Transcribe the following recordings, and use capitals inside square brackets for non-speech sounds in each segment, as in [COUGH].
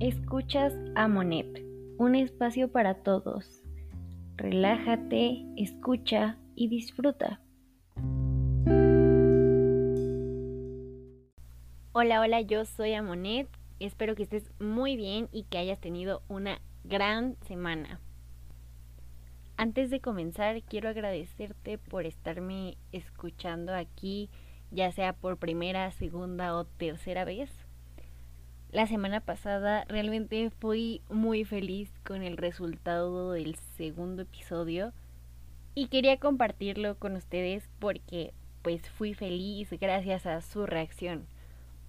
Escuchas a Monet, un espacio para todos. Relájate, escucha y disfruta. Hola, hola, yo soy Amonet. Espero que estés muy bien y que hayas tenido una gran semana. Antes de comenzar, quiero agradecerte por estarme escuchando aquí, ya sea por primera, segunda o tercera vez. La semana pasada realmente fui muy feliz con el resultado del segundo episodio y quería compartirlo con ustedes porque pues fui feliz gracias a su reacción.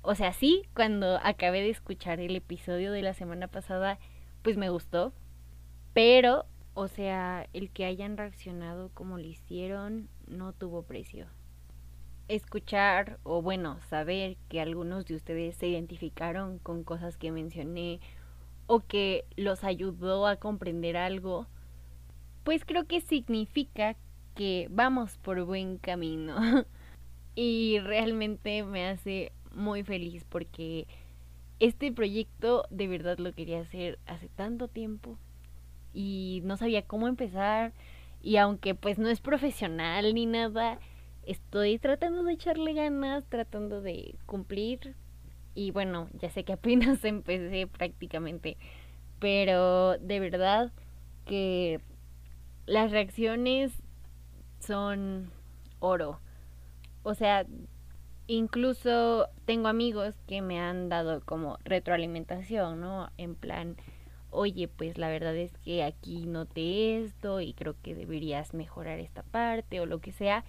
O sea, sí, cuando acabé de escuchar el episodio de la semana pasada, pues me gustó. Pero, o sea, el que hayan reaccionado como lo hicieron no tuvo precio. Escuchar o bueno, saber que algunos de ustedes se identificaron con cosas que mencioné o que los ayudó a comprender algo, pues creo que significa que vamos por buen camino. [LAUGHS] y realmente me hace muy feliz porque este proyecto de verdad lo quería hacer hace tanto tiempo y no sabía cómo empezar y aunque pues no es profesional ni nada, estoy tratando de echarle ganas, tratando de cumplir y bueno, ya sé que apenas [LAUGHS] empecé prácticamente, pero de verdad que las reacciones son oro. O sea, incluso tengo amigos que me han dado como retroalimentación, ¿no? En plan, oye, pues la verdad es que aquí noté esto y creo que deberías mejorar esta parte o lo que sea.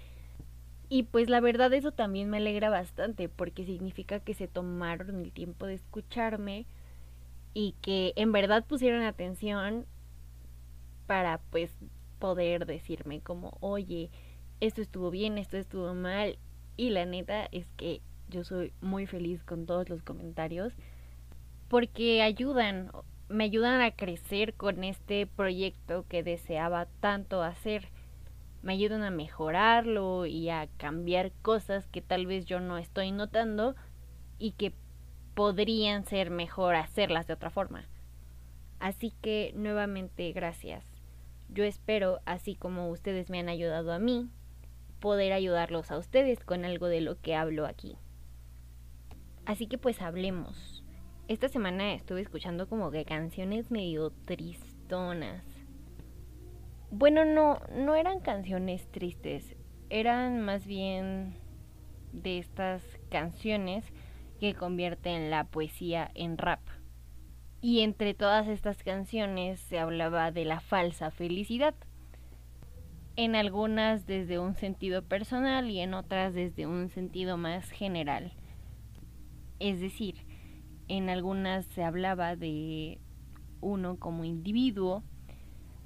Y pues la verdad eso también me alegra bastante porque significa que se tomaron el tiempo de escucharme y que en verdad pusieron atención para pues poder decirme como, oye, esto estuvo bien, esto estuvo mal y la neta es que yo soy muy feliz con todos los comentarios porque ayudan, me ayudan a crecer con este proyecto que deseaba tanto hacer. Me ayudan a mejorarlo y a cambiar cosas que tal vez yo no estoy notando y que podrían ser mejor hacerlas de otra forma. Así que nuevamente gracias. Yo espero, así como ustedes me han ayudado a mí, poder ayudarlos a ustedes con algo de lo que hablo aquí. Así que pues hablemos. Esta semana estuve escuchando como que canciones medio tristonas. Bueno, no, no eran canciones tristes, eran más bien de estas canciones que convierten la poesía en rap. Y entre todas estas canciones se hablaba de la falsa felicidad en algunas desde un sentido personal y en otras desde un sentido más general. Es decir, en algunas se hablaba de uno como individuo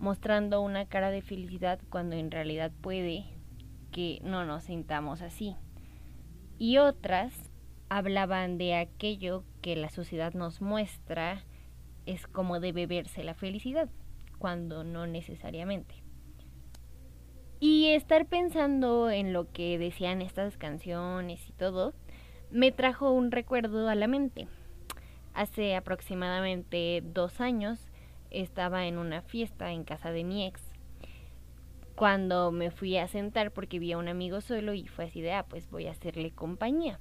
mostrando una cara de felicidad cuando en realidad puede que no nos sintamos así. Y otras hablaban de aquello que la sociedad nos muestra es como debe verse la felicidad, cuando no necesariamente. Y estar pensando en lo que decían estas canciones y todo, me trajo un recuerdo a la mente. Hace aproximadamente dos años estaba en una fiesta en casa de mi ex. Cuando me fui a sentar porque vi a un amigo solo y fue así de, ah, pues voy a hacerle compañía.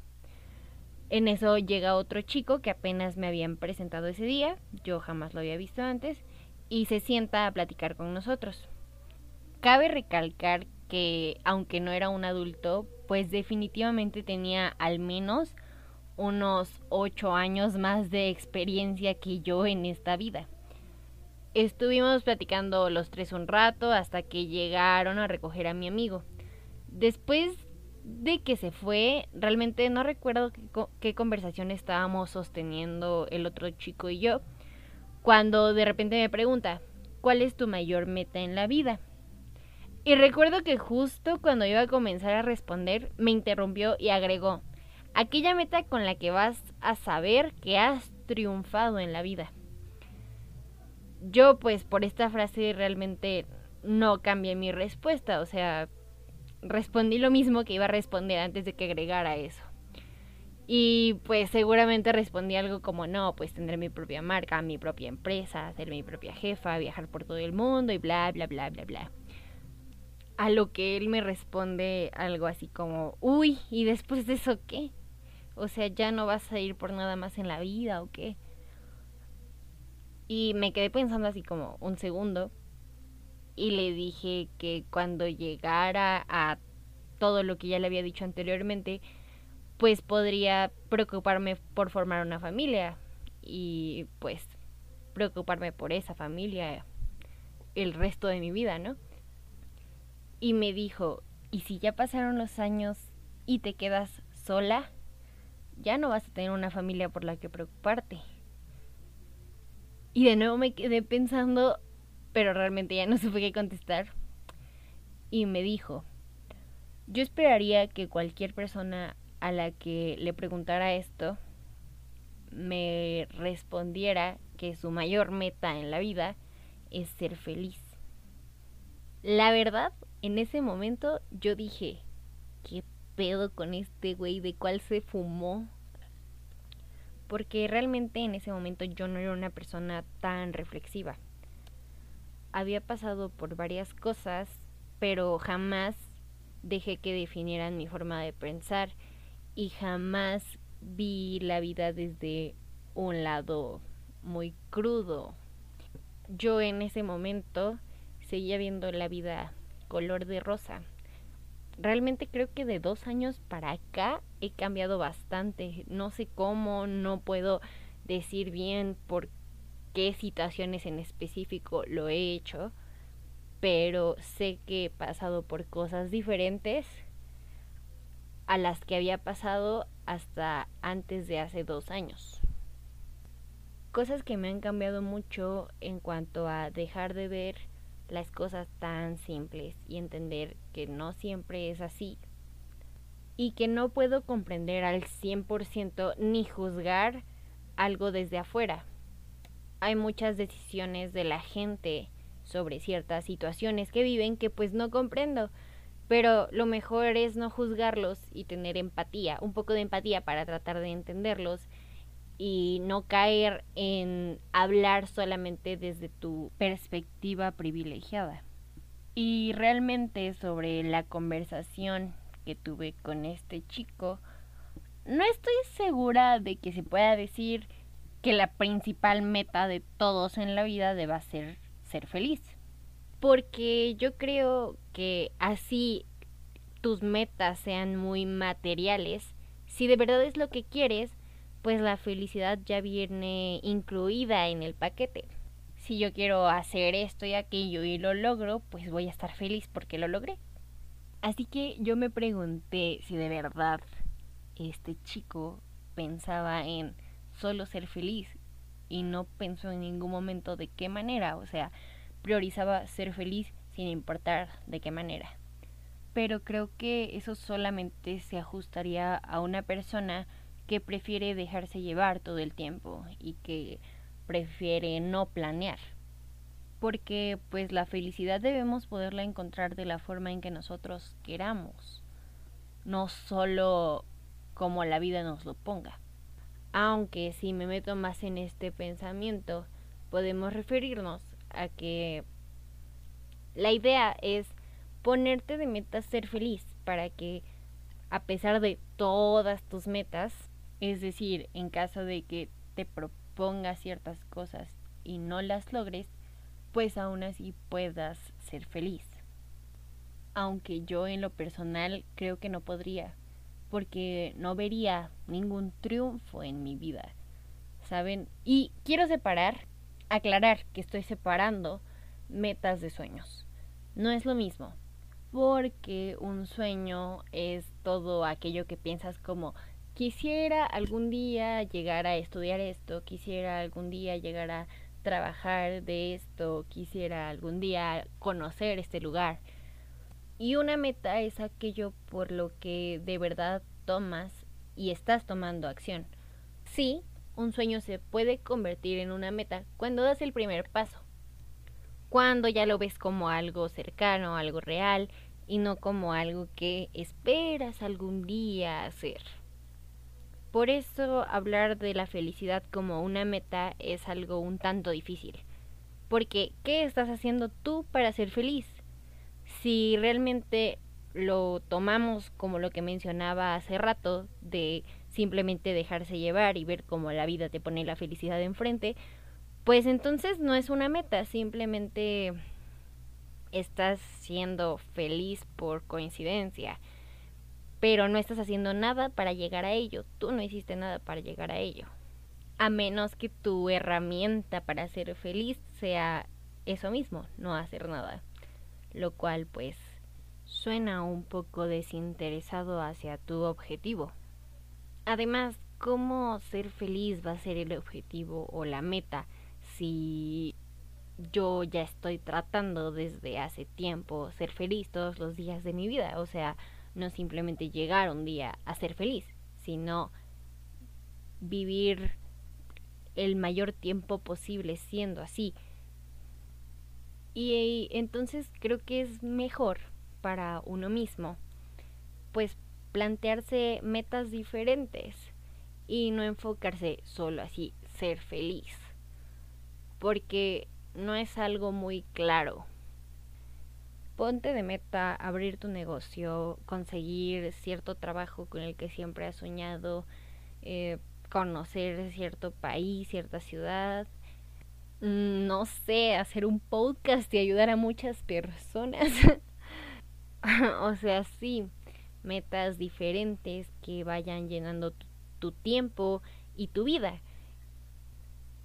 En eso llega otro chico que apenas me habían presentado ese día, yo jamás lo había visto antes, y se sienta a platicar con nosotros. Cabe recalcar que aunque no era un adulto, pues definitivamente tenía al menos unos ocho años más de experiencia que yo en esta vida. Estuvimos platicando los tres un rato hasta que llegaron a recoger a mi amigo. Después de que se fue, realmente no recuerdo qué, qué, conversación estábamos sosteniendo el otro chico y yo, cuando de repente me pregunta, ¿cuál es tu mayor meta en la vida? Y recuerdo que justo cuando iba a comenzar a responder, me interrumpió y agregó, aquella meta con la que vas a saber que has triunfado en la vida. Yo pues por esta frase realmente no cambié mi respuesta, o sea, respondí lo mismo que iba a responder antes de que agregara eso. Y pues seguramente respondí algo como, no, pues tendré mi propia marca, mi propia empresa, ser mi propia jefa, viajar por todo el mundo y bla, bla, bla, bla, bla. A lo que él me responde algo así como, uy, ¿y después de eso qué? O sea, ¿ya no vas a ir por nada más en la vida o qué? Y me quedé pensando así como un segundo y le dije que cuando llegara a todo lo que ya le había dicho anteriormente, pues podría preocuparme por formar una familia y pues preocuparme por esa familia el resto de mi vida, ¿no? Y me dijo, ¿y si ya pasaron los años y te quedas sola? Ya no vas a tener una familia por la que preocuparte. Y de nuevo me quedé pensando, pero realmente ya no [LAUGHS] supe qué contestar. Y me dijo, yo esperaría que cualquier persona a la que le preguntara esto me respondiera que su mayor meta en la vida es ser feliz. La verdad, en ese momento yo dije, ¿qué pedo con este güey? ¿De cuál se fumó? Porque realmente en ese momento yo no era una persona tan reflexiva. Había pasado por varias cosas, pero jamás dejé que definieran mi forma de pensar y jamás vi la vida desde un lado muy crudo. Yo en ese momento seguía viendo la vida color de rosa. Realmente creo que de dos años para acá he cambiado bastante. No sé cómo, no puedo decir bien por qué situaciones en específico lo he hecho, pero sé que he pasado por cosas diferentes a las que había pasado hasta antes de hace dos años. Cosas que me han cambiado mucho en cuanto a dejar de ver las cosas tan simples y entender que no siempre es así y que no puedo comprender al 100% ni juzgar algo desde afuera. Hay muchas decisiones de la gente sobre ciertas situaciones que viven que pues no comprendo pero lo mejor es no juzgarlos y tener empatía, un poco de empatía para tratar de entenderlos y no caer en hablar solamente desde tu perspectiva privilegiada. Y realmente sobre la conversación que tuve con este chico, no estoy segura de que se pueda decir que la principal meta de todos en la vida deba ser ser feliz porque yo creo que así tus metas sean muy materiales, si de verdad es lo que quieres, pues la felicidad ya viene incluida en el paquete. Si yo quiero hacer esto y aquello y lo logro, pues voy a estar feliz porque lo logré. Así que yo me pregunté si de verdad este chico pensaba en solo ser feliz y no pensó en ningún momento de qué manera, o sea, priorizaba ser feliz sin importar de qué manera. Pero creo que eso solamente se ajustaría a una persona que prefiere dejarse llevar todo el tiempo y que prefiere no planear. Porque pues la felicidad debemos poderla encontrar de la forma en que nosotros queramos, no solo como la vida nos lo ponga. Aunque si me meto más en este pensamiento, podemos referirnos a que la idea es ponerte de meta ser feliz para que a pesar de todas tus metas, es decir, en caso de que te propongas ciertas cosas y no las logres, pues aún así puedas ser feliz. Aunque yo en lo personal creo que no podría, porque no vería ningún triunfo en mi vida. ¿Saben? Y quiero separar aclarar que estoy separando metas de sueños. No es lo mismo, porque un sueño es todo aquello que piensas como quisiera algún día llegar a estudiar esto, quisiera algún día llegar a trabajar de esto, quisiera algún día conocer este lugar. Y una meta es aquello por lo que de verdad tomas y estás tomando acción. Sí, un sueño se puede convertir en una meta cuando das el primer paso. Cuando ya lo ves como algo cercano, algo real y no como algo que esperas algún día hacer. Por eso hablar de la felicidad como una meta es algo un tanto difícil. Porque, ¿qué estás haciendo tú para ser feliz? Si realmente lo tomamos como lo que mencionaba hace rato, de simplemente dejarse llevar y ver cómo la vida te pone la felicidad enfrente, pues entonces no es una meta, simplemente estás siendo feliz por coincidencia, pero no estás haciendo nada para llegar a ello, tú no hiciste nada para llegar a ello, a menos que tu herramienta para ser feliz sea eso mismo, no hacer nada, lo cual pues suena un poco desinteresado hacia tu objetivo. Además, ¿cómo ser feliz va a ser el objetivo o la meta si yo ya estoy tratando desde hace tiempo ser feliz todos los días de mi vida? O sea, no simplemente llegar un día a ser feliz, sino vivir el mayor tiempo posible siendo así. Y entonces creo que es mejor para uno mismo, pues plantearse metas diferentes y no enfocarse solo así, ser feliz. Porque no es algo muy claro. Ponte de meta abrir tu negocio, conseguir cierto trabajo con el que siempre has soñado, eh, conocer cierto país, cierta ciudad, mm, no sé, hacer un podcast y ayudar a muchas personas. [LAUGHS] o sea, sí, metas diferentes que vayan llenando tu, tiempo y tu vida.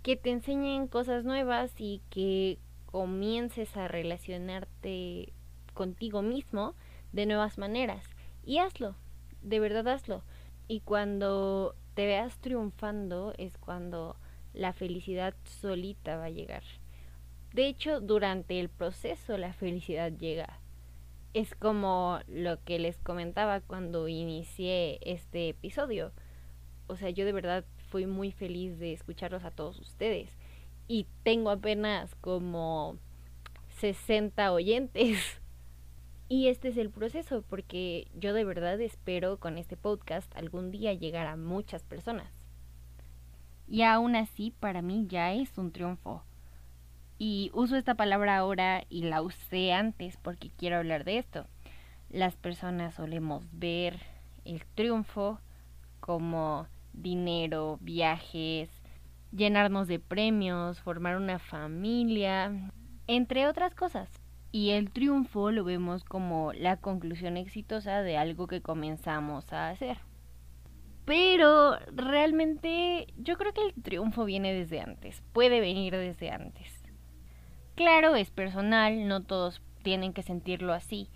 Que te enseñen cosas nuevas y que comiences a relacionarte contigo mismo de nuevas maneras. Y hazlo, de verdad hazlo. Y cuando te veas triunfando es cuando la felicidad solita va a llegar. De hecho, durante el proceso la felicidad llega es como lo que les comentaba cuando inicié este episodio. O sea, yo de verdad fui muy feliz de escucharlos a todos ustedes. Y tengo apenas como 60 oyentes. Y este es el proceso, porque yo de verdad espero con este podcast algún día llegar a muchas personas. Y aún así, para mí ya es un triunfo. Y uso esta palabra ahora y la usé antes porque quiero hablar de esto. Las personas solemos ver el triunfo como dinero, viajes, llenarnos de premios, formar una familia, entre otras cosas. Y el triunfo lo vemos como la conclusión exitosa de algo que comenzamos a hacer. Pero realmente yo creo que el triunfo viene desde antes, puede venir desde antes. Claro, es personal, no todos tienen que sentirlo así.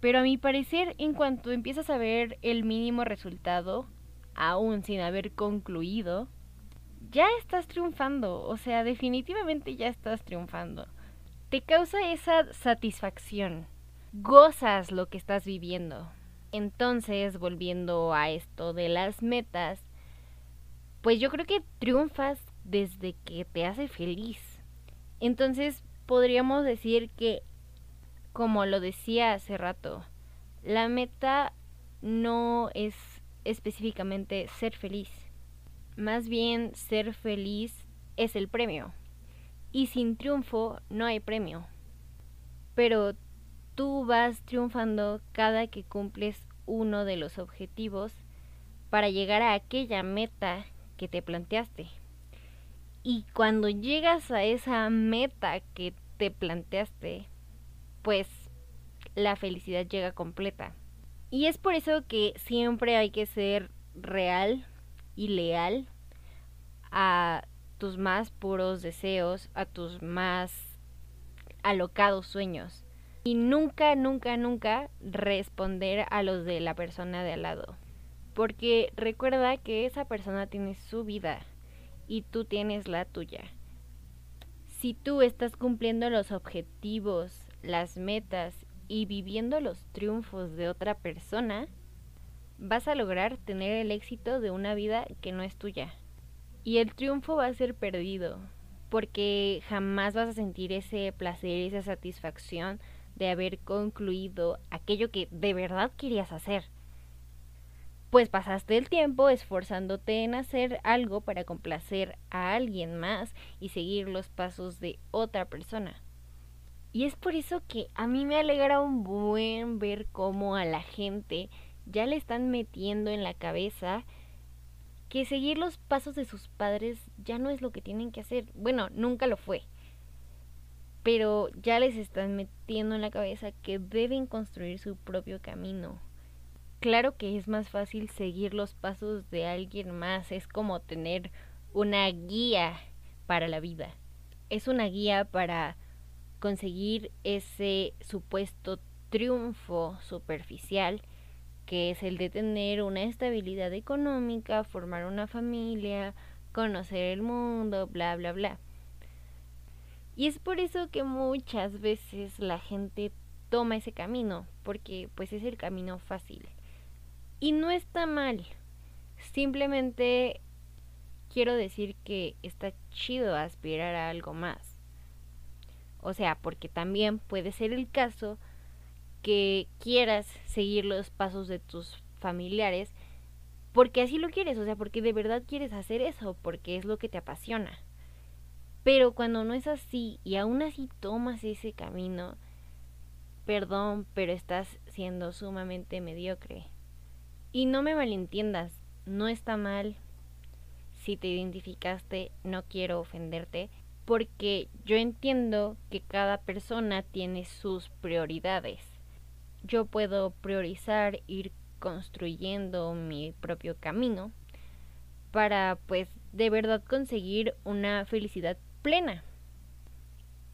Pero a mi parecer, en cuanto empiezas a ver el mínimo resultado, aún sin haber concluido, ya estás triunfando. O sea, definitivamente ya estás triunfando. Te causa esa satisfacción. Gozas lo que estás viviendo. Entonces, volviendo a esto de las metas, pues yo creo que triunfas desde que te hace feliz. Entonces podríamos decir que, como lo decía hace rato, la meta no es específicamente ser feliz. Más bien ser feliz es el premio. Y sin triunfo no hay premio. Pero tú vas triunfando cada que cumples uno de los objetivos para llegar a aquella meta que te planteaste. Y cuando llegas a esa meta que te planteaste, pues la felicidad llega completa. Y es por eso que siempre hay que ser real y leal a tus más puros deseos, a tus más alocados sueños. Y nunca, nunca, nunca responder a los de la persona de al lado. Porque recuerda que esa persona tiene su vida y tú tienes la tuya. Si tú estás cumpliendo los objetivos, las metas y viviendo los triunfos de otra persona, vas a lograr tener el éxito de una vida que no es tuya. Y el triunfo va a ser perdido, porque jamás vas a sentir ese placer, esa satisfacción de haber concluido aquello que de verdad querías hacer. pues pasaste el tiempo esforzándote en hacer algo para complacer a alguien más y seguir los pasos de otra persona. Y es por eso que a mí me alegra un buen ver cómo a la gente ya le están metiendo en la cabeza que seguir los pasos de sus padres ya no es lo que tienen que hacer. Bueno, nunca lo fue. Pero ya les están metiendo en la cabeza que deben construir su propio camino. Claro que es más fácil seguir los pasos de alguien más, es como tener una guía para la vida. Es una guía para conseguir ese supuesto triunfo superficial que es el de tener una estabilidad económica, formar una familia, conocer el mundo, bla, bla, bla. Y es por eso que muchas veces la gente toma ese camino, porque pues es el camino fácil. Y no está mal. Simplemente quiero decir que está chido aspirar a algo más. O sea, porque también puede ser el caso que quieras seguir los pasos de tus familiares porque así lo quieres, o sea, porque de verdad quieres hacer eso, porque es lo que te apasiona. Pero cuando no es así y aún así tomas ese camino, perdón, pero estás siendo sumamente mediocre. Y no me malentiendas, no está mal. Si te identificaste, no quiero ofenderte, porque yo entiendo que cada persona tiene sus prioridades yo puedo priorizar ir construyendo mi propio camino para pues de verdad conseguir una felicidad plena.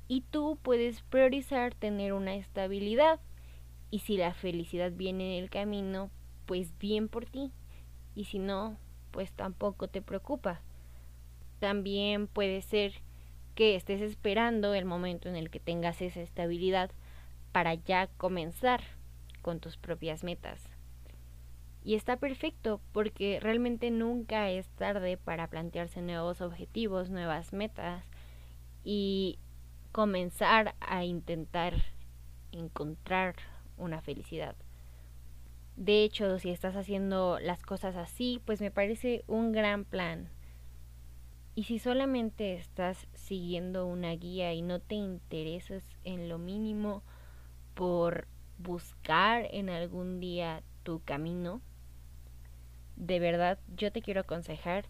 Y tú puedes priorizar tener una estabilidad y si la felicidad viene en el camino, pues bien por ti. Y si no, pues tampoco te preocupa. También puede ser que estés esperando el momento en el que tengas esa estabilidad para ya comenzar con tus propias metas. Y está perfecto porque realmente nunca es tarde para plantearse nuevos objetivos, nuevas metas y comenzar a intentar encontrar una felicidad. De hecho, si estás haciendo las cosas así, pues me parece un gran plan. Y si solamente estás siguiendo una guía y no te interesas en lo mínimo por buscar en algún día tu camino, de verdad yo te quiero aconsejar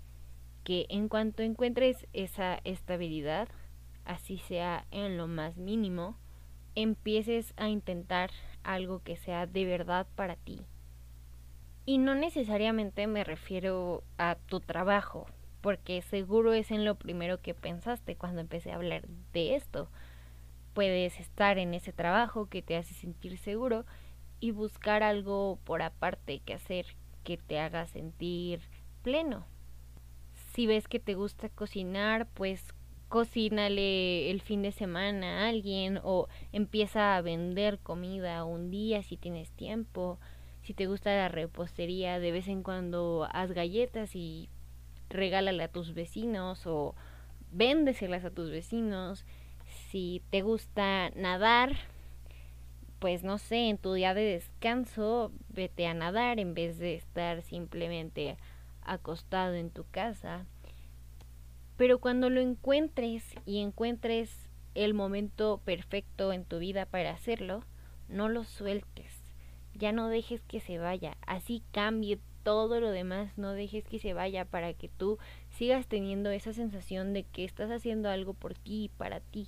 que en cuanto encuentres esa estabilidad, así sea en lo más mínimo, empieces a intentar algo que sea de verdad para ti. Y no necesariamente me refiero a tu trabajo, porque seguro es en lo primero que pensaste cuando empecé a hablar de esto puedes estar en ese trabajo que te hace sentir seguro y buscar algo por aparte que hacer que te haga sentir pleno. Si ves que te gusta cocinar, pues cocínale el fin de semana a alguien o empieza a vender comida un día si tienes tiempo. Si te gusta la repostería, de vez en cuando haz galletas y regálale a tus vecinos o véndeselas a tus vecinos si te gusta nadar, pues no sé, en tu día de descanso, vete a nadar en vez de estar simplemente acostado en tu casa. Pero cuando lo encuentres y encuentres el momento perfecto en tu vida para hacerlo, no lo sueltes. Ya no dejes que se vaya. Así cambie todo lo demás. No dejes que se vaya para que tú sigas teniendo esa sensación de que estás haciendo algo por ti y para ti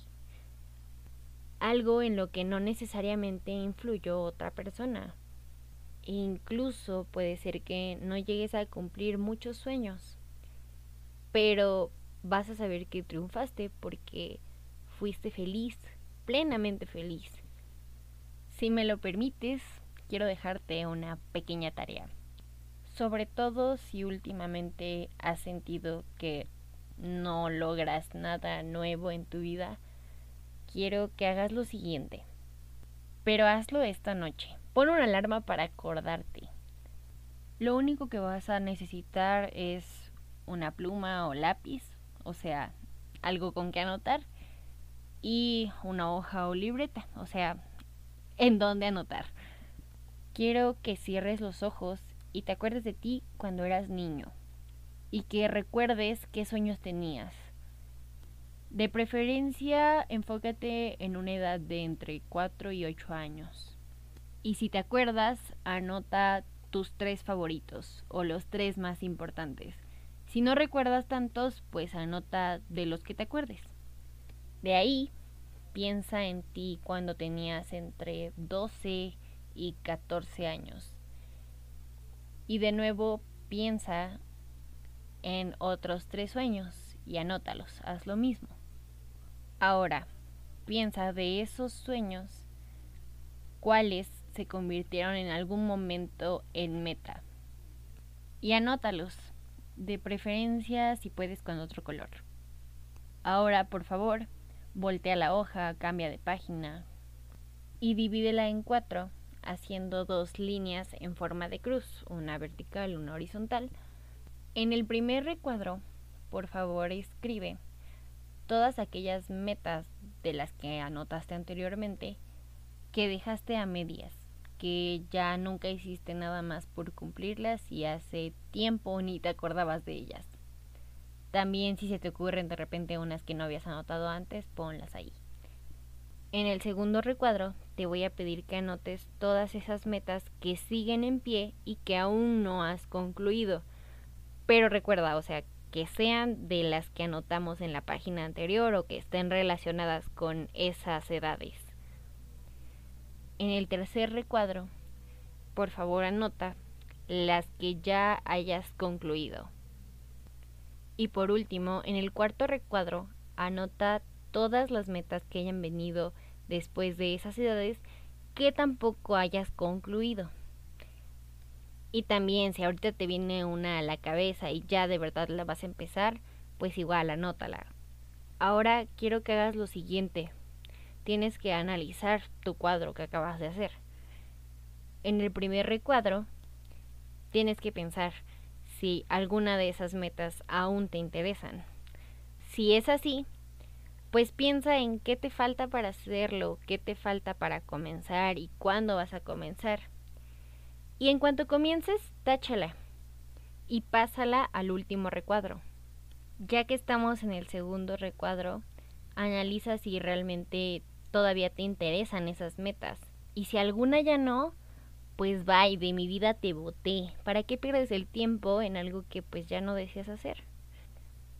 algo en lo que no necesariamente influyó otra persona. Incluso puede ser que no llegues a cumplir muchos sueños, pero vas a saber que triunfaste porque fuiste feliz, plenamente feliz. Si me lo permites, quiero dejarte una pequeña tarea. Sobre todo si últimamente has sentido que no logras nada nuevo en tu vida, quiero que hagas lo siguiente. Pero hazlo esta noche. Pon una alarma para acordarte. Lo único que vas a necesitar es una pluma o lápiz, o sea, algo con que anotar, y una hoja o libreta, o sea, en dónde anotar. Quiero que cierres los ojos y te acuerdes de ti cuando eras niño y que recuerdes qué sueños tenías. De preferencia, enfócate en una edad de entre 4 y 8 años. Y si te acuerdas, anota tus tres favoritos o los tres más importantes. Si no recuerdas tantos, pues anota de los que te acuerdes. De ahí, piensa en ti cuando tenías entre 12 y 14 años. Y de nuevo, piensa en otros tres sueños y anótalos, haz lo mismo. Ahora, piensa de esos sueños cuáles se convirtieron en algún momento en meta. Y anótalos, de preferencia si puedes con otro color. Ahora, por favor, voltea la hoja, cambia de página y divídela en cuatro, haciendo dos líneas en forma de cruz, una vertical, una horizontal. En el primer recuadro, por favor, escribe todas aquellas metas de las que anotaste anteriormente que dejaste a medias que ya nunca hiciste nada más por cumplirlas y hace tiempo ni te acordabas de ellas. También si se te ocurren de repente unas que no habías anotado antes, ponlas ahí. En el segundo recuadro te voy a pedir que anotes todas esas metas que siguen en pie y que aún no has concluido. Pero recuerda, o sea, que sean de las que anotamos en la página anterior o que estén relacionadas con esas edades. En el tercer recuadro, por favor anota las que ya hayas concluido. Y por último, en el cuarto recuadro, anota todas las metas que hayan venido después de esas edades que tampoco hayas concluido. Y también si ahorita te viene una a la cabeza y ya de verdad la vas a empezar, pues igual anótala. Ahora quiero que hagas lo siguiente tienes que analizar tu cuadro que acabas de hacer. En el primer recuadro, tienes que pensar si alguna de esas metas aún te interesan. Si es así, pues piensa en qué te falta para hacerlo, qué te falta para comenzar y cuándo vas a comenzar. Y en cuanto comiences, táchala y pásala al último recuadro. Ya que estamos en el segundo recuadro, analiza si realmente todavía te interesan esas metas. Y si alguna ya no, pues bye, de mi vida te boté. ¿Para qué pierdes el tiempo en algo que pues ya no deseas hacer?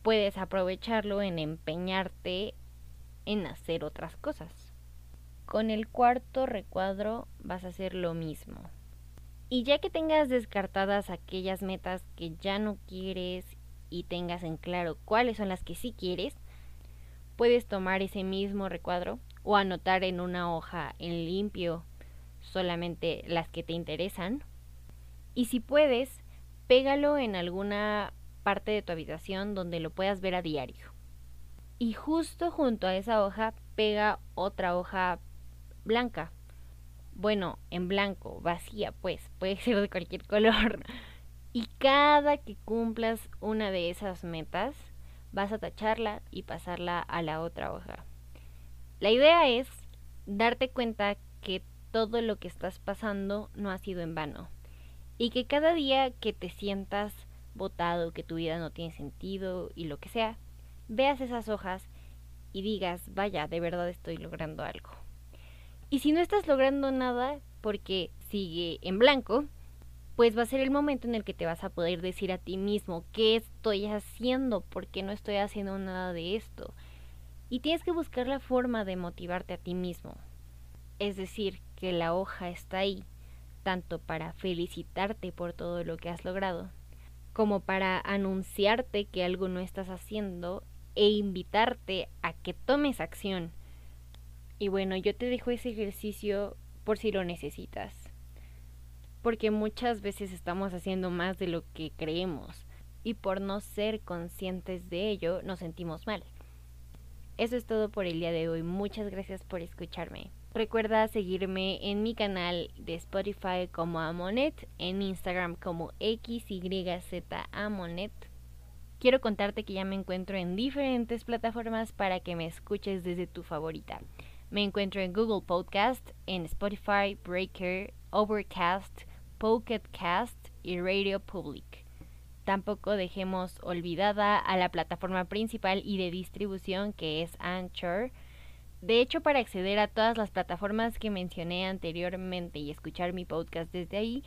Puedes aprovecharlo en empeñarte en hacer otras cosas. Con el cuarto recuadro vas a hacer lo mismo. Y ya que tengas descartadas aquellas metas que ya no quieres y tengas en claro cuáles son las que sí quieres, puedes tomar ese mismo recuadro o anotar en una hoja en limpio solamente las que te interesan. Y si puedes, pégalo en alguna parte de tu habitación donde lo puedas ver a diario. Y justo junto a esa hoja pega otra hoja blanca. Bueno, en blanco, vacía, pues, puede [LAUGHS] ser de cualquier color. Y cada que cumplas una de esas metas, vas a tacharla y pasarla a la otra hoja. La idea es darte cuenta que todo lo que estás pasando no ha sido en vano y que cada día que te sientas botado, que tu vida no tiene sentido y lo que sea, veas esas hojas y digas, vaya, de verdad estoy logrando algo. Y si no estás logrando nada porque sigue en blanco, pues va a ser el momento en el que te vas a poder decir a ti mismo, ¿qué estoy haciendo? ¿Por qué no estoy haciendo nada de esto? y tienes que buscar la forma de motivarte a ti mismo. Es decir, que la hoja está ahí, tanto para felicitarte por todo lo que has logrado, como para anunciarte que algo no estás haciendo e invitarte a que tomes acción. Y bueno, yo te dejo ese ejercicio por si lo necesitas. Porque muchas veces estamos haciendo más de lo que creemos y por no ser conscientes de ello nos sentimos mal. Eso es todo por el día de hoy. Muchas gracias por escucharme. Recuerda seguirme en mi canal de Spotify como Amonet, en Instagram como XYZAmonet. Quiero contarte que ya me encuentro en diferentes plataformas para que me escuches desde tu favorita. Me encuentro en Google Podcast, en Spotify, Breaker, Overcast, Pocket Cast y Radio Public. Tampoco dejemos olvidada a la plataforma principal y de distribución que es Anchor. De hecho, para acceder a todas las plataformas que mencioné anteriormente y escuchar mi podcast desde ahí,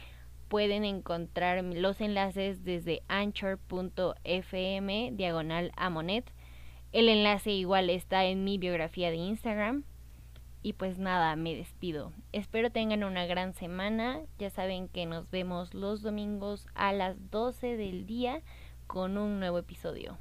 pueden encontrar los enlaces desde anchor.fm diagonal amonet. El enlace igual está en mi biografía de Instagram. Y pues nada, me despido. Espero tengan una gran semana. Ya saben que nos vemos los domingos a las 12 del día con un nuevo episodio.